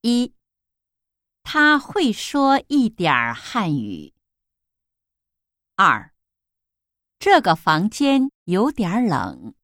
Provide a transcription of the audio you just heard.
一，他会说一点儿汉语。二，这个房间有点冷。